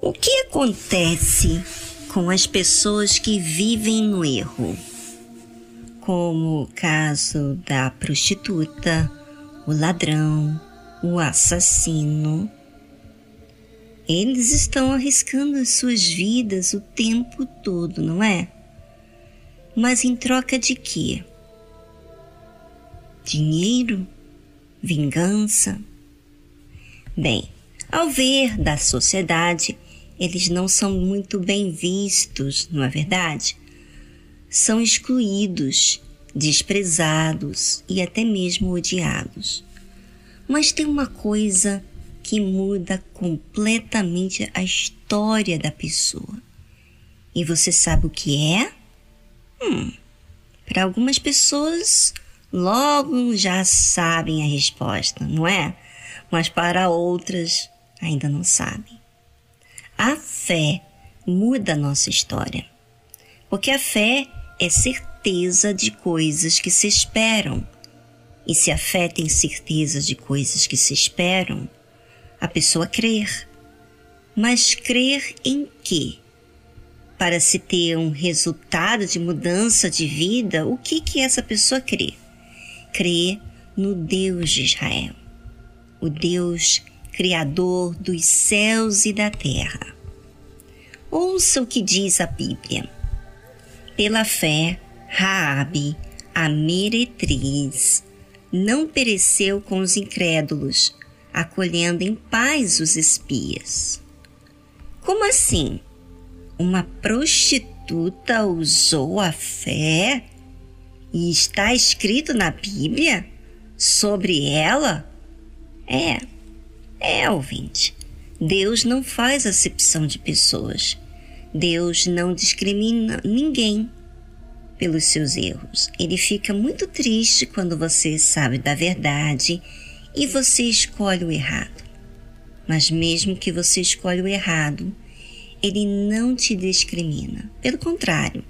O que acontece com as pessoas que vivem no erro? Como o caso da prostituta, o ladrão, o assassino. Eles estão arriscando as suas vidas o tempo todo, não é? Mas em troca de quê? Dinheiro? Vingança? Bem, ao ver da sociedade, eles não são muito bem vistos, não é verdade? São excluídos, desprezados e até mesmo odiados. Mas tem uma coisa que muda completamente a história da pessoa. E você sabe o que é? Hum, para algumas pessoas, logo já sabem a resposta, não é? Mas para outras, ainda não sabem. A fé muda a nossa história. Porque a fé é certeza de coisas que se esperam. E se a fé tem certeza de coisas que se esperam, a pessoa crer. Mas crer em quê? Para se ter um resultado de mudança de vida, o que que essa pessoa crê? Crê no Deus de Israel, o Deus criador dos céus e da terra. Ouça o que diz a Bíblia. Pela fé, Raabe, a meretriz, não pereceu com os incrédulos, acolhendo em paz os espias. Como assim? Uma prostituta usou a fé? E está escrito na Bíblia sobre ela? É, é, ouvinte. Deus não faz acepção de pessoas. Deus não discrimina ninguém pelos seus erros. Ele fica muito triste quando você sabe da verdade e você escolhe o errado. Mas mesmo que você escolha o errado, ele não te discrimina. Pelo contrário,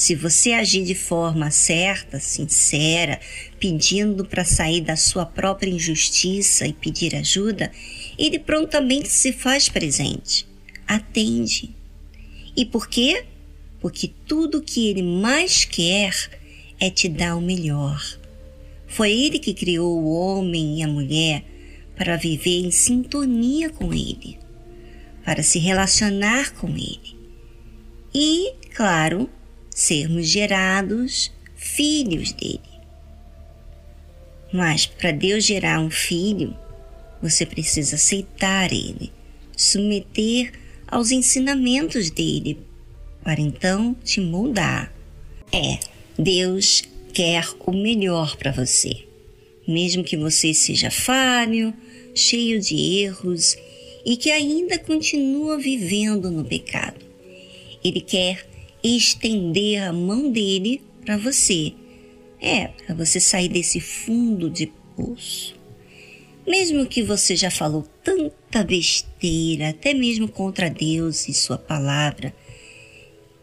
se você agir de forma certa, sincera, pedindo para sair da sua própria injustiça e pedir ajuda, ele prontamente se faz presente, atende. E por quê? Porque tudo que ele mais quer é te dar o melhor. Foi ele que criou o homem e a mulher para viver em sintonia com ele, para se relacionar com ele. E, claro, sermos gerados filhos dele. Mas para Deus gerar um filho, você precisa aceitar ele, submeter aos ensinamentos dele, para então te moldar. É, Deus quer o melhor para você, mesmo que você seja falho, cheio de erros e que ainda continua vivendo no pecado. Ele quer estender a mão dele para você. É, para você sair desse fundo de poço. Mesmo que você já falou tanta besteira, até mesmo contra Deus e Sua palavra,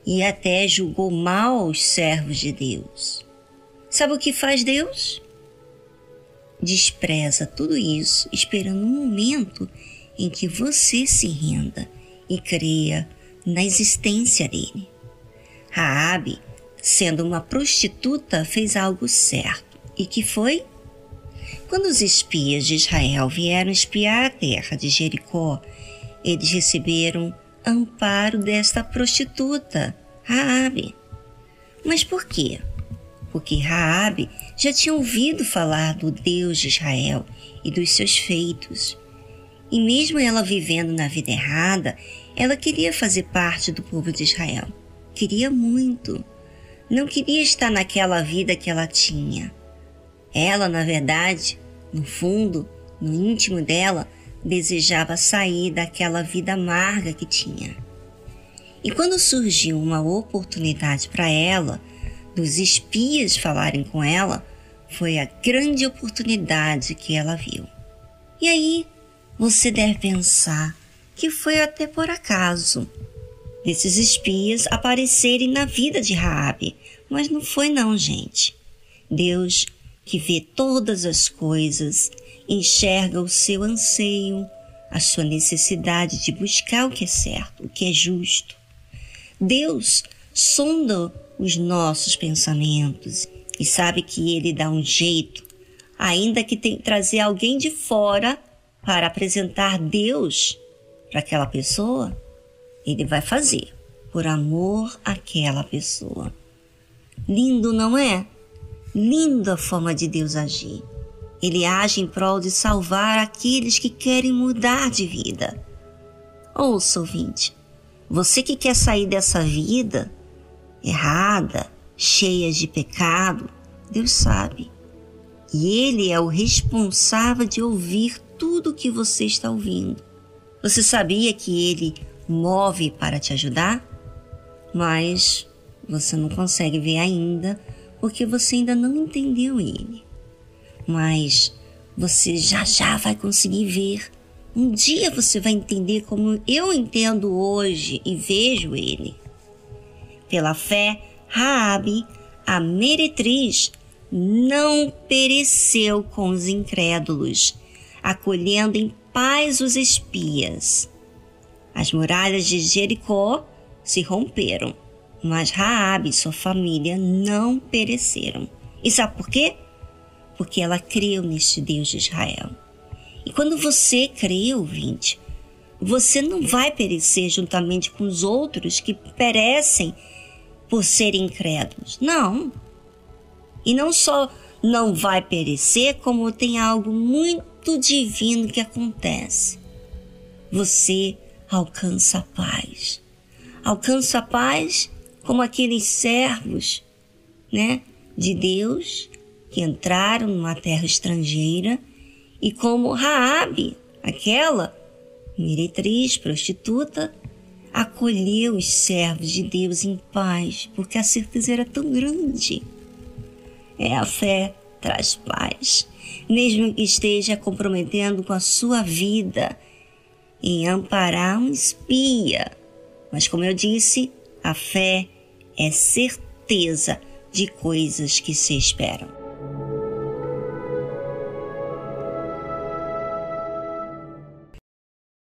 e até julgou mal os servos de Deus. Sabe o que faz Deus? Despreza tudo isso, esperando um momento em que você se renda e creia na existência dele. Raabe, sendo uma prostituta, fez algo certo. E que foi? Quando os espias de Israel vieram espiar a terra de Jericó, eles receberam amparo desta prostituta, Raabe. Mas por quê? Porque Raabe já tinha ouvido falar do Deus de Israel e dos seus feitos. E mesmo ela vivendo na vida errada, ela queria fazer parte do povo de Israel queria muito. Não queria estar naquela vida que ela tinha. Ela, na verdade, no fundo, no íntimo dela, desejava sair daquela vida amarga que tinha. E quando surgiu uma oportunidade para ela, dos espias falarem com ela, foi a grande oportunidade que ela viu. E aí você deve pensar que foi até por acaso desses espias aparecerem na vida de Raabe, mas não foi não, gente. Deus, que vê todas as coisas, enxerga o seu anseio, a sua necessidade de buscar o que é certo, o que é justo. Deus sonda os nossos pensamentos e sabe que Ele dá um jeito, ainda que tem que trazer alguém de fora para apresentar Deus para aquela pessoa, Ele vai fazer por amor àquela pessoa. Lindo, não é? Lindo a forma de Deus agir. Ele age em prol de salvar aqueles que querem mudar de vida. Ouça, ouvinte, você que quer sair dessa vida errada, cheia de pecado, Deus sabe. E Ele é o responsável de ouvir tudo o que você está ouvindo. Você sabia que Ele move para te ajudar? Mas você não consegue ver ainda porque você ainda não entendeu Ele mas você já já vai conseguir ver. Um dia você vai entender como eu entendo hoje e vejo ele. Pela fé, Raabe, a meretriz, não pereceu com os incrédulos, acolhendo em paz os espias. As muralhas de Jericó se romperam, mas Raabe e sua família não pereceram. E sabe por quê? porque ela creu neste Deus de Israel. E quando você crê, ouvinte, você não vai perecer juntamente com os outros que perecem por serem incrédulos. Não. E não só não vai perecer, como tem algo muito divino que acontece. Você alcança a paz. Alcança a paz como aqueles servos, né, de Deus que entraram numa terra estrangeira e como Raabe, aquela meretriz, prostituta, acolheu os servos de Deus em paz, porque a certeza era tão grande. É a fé traz paz, mesmo que esteja comprometendo com a sua vida em amparar um espia. Mas como eu disse, a fé é certeza de coisas que se esperam.